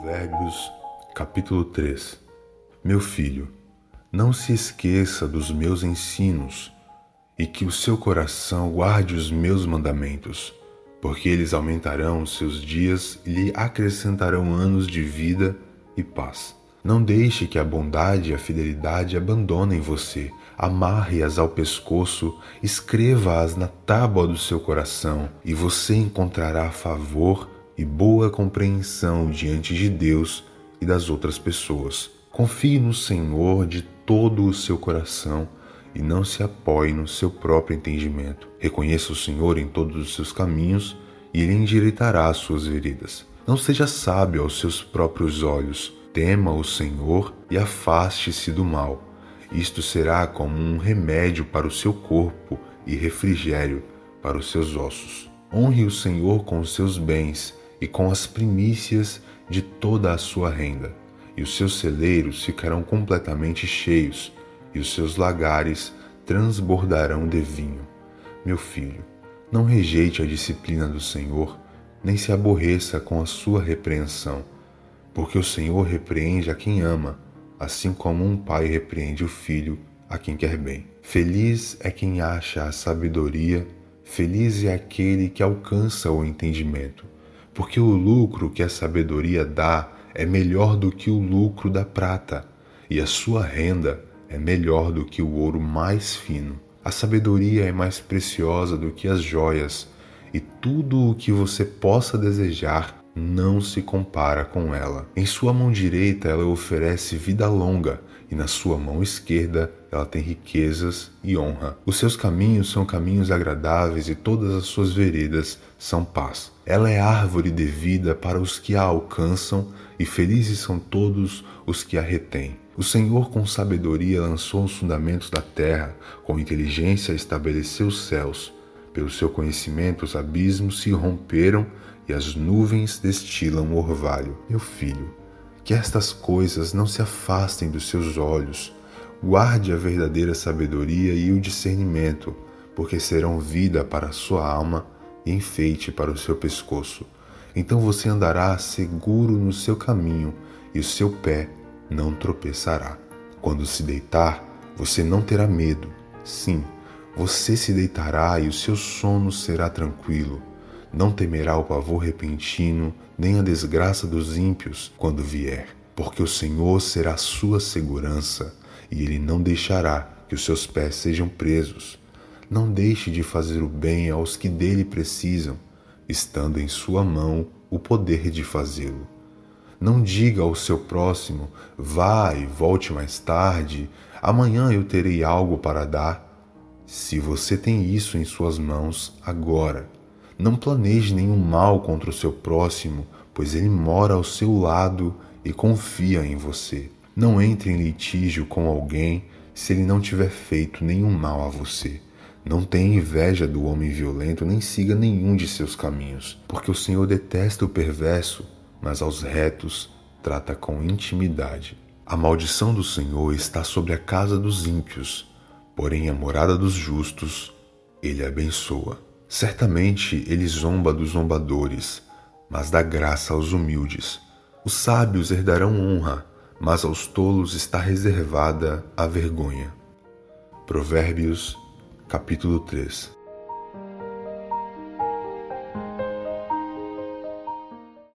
Provérbios, capítulo 3 Meu filho, não se esqueça dos meus ensinos e que o seu coração guarde os meus mandamentos, porque eles aumentarão os seus dias e lhe acrescentarão anos de vida e paz. Não deixe que a bondade e a fidelidade abandonem você. Amarre-as ao pescoço, escreva-as na tábua do seu coração, e você encontrará favor e boa compreensão diante de Deus e das outras pessoas. Confie no Senhor de todo o seu coração e não se apoie no seu próprio entendimento. Reconheça o Senhor em todos os seus caminhos e ele endireitará as suas veredas. Não seja sábio aos seus próprios olhos. Tema o Senhor e afaste-se do mal. Isto será como um remédio para o seu corpo e refrigério para os seus ossos. Honre o Senhor com os seus bens e com as primícias de toda a sua renda, e os seus celeiros ficarão completamente cheios, e os seus lagares transbordarão de vinho. Meu filho, não rejeite a disciplina do Senhor, nem se aborreça com a sua repreensão, porque o Senhor repreende a quem ama, assim como um pai repreende o filho a quem quer bem. Feliz é quem acha a sabedoria, feliz é aquele que alcança o entendimento porque o lucro que a sabedoria dá é melhor do que o lucro da prata, e a sua renda é melhor do que o ouro mais fino. A sabedoria é mais preciosa do que as joias, e tudo o que você possa desejar não se compara com ela. Em sua mão direita ela oferece vida longa, e na sua mão esquerda ela tem riquezas e honra. Os seus caminhos são caminhos agradáveis e todas as suas veredas são paz. Ela é árvore de vida para os que a alcançam e felizes são todos os que a retêm. O Senhor com sabedoria lançou os fundamentos da terra, com inteligência estabeleceu os céus. Pelo seu conhecimento os abismos se romperam e as nuvens destilam orvalho. Meu filho, que estas coisas não se afastem dos seus olhos. Guarde a verdadeira sabedoria e o discernimento, porque serão vida para a sua alma e enfeite para o seu pescoço. Então você andará seguro no seu caminho e o seu pé não tropeçará. Quando se deitar, você não terá medo. Sim, você se deitará e o seu sono será tranquilo não temerá o pavor repentino, nem a desgraça dos ímpios quando vier, porque o Senhor será sua segurança, e ele não deixará que os seus pés sejam presos. Não deixe de fazer o bem aos que dele precisam, estando em sua mão o poder de fazê-lo. Não diga ao seu próximo: vá e volte mais tarde, amanhã eu terei algo para dar. Se você tem isso em suas mãos agora, não planeje nenhum mal contra o seu próximo, pois ele mora ao seu lado e confia em você. Não entre em litígio com alguém se ele não tiver feito nenhum mal a você. Não tenha inveja do homem violento, nem siga nenhum de seus caminhos, porque o Senhor detesta o perverso, mas aos retos trata com intimidade. A maldição do Senhor está sobre a casa dos ímpios, porém a morada dos justos ele abençoa. Certamente ele zomba dos zombadores, mas dá graça aos humildes. Os sábios herdarão honra, mas aos tolos está reservada a vergonha. Provérbios, capítulo 3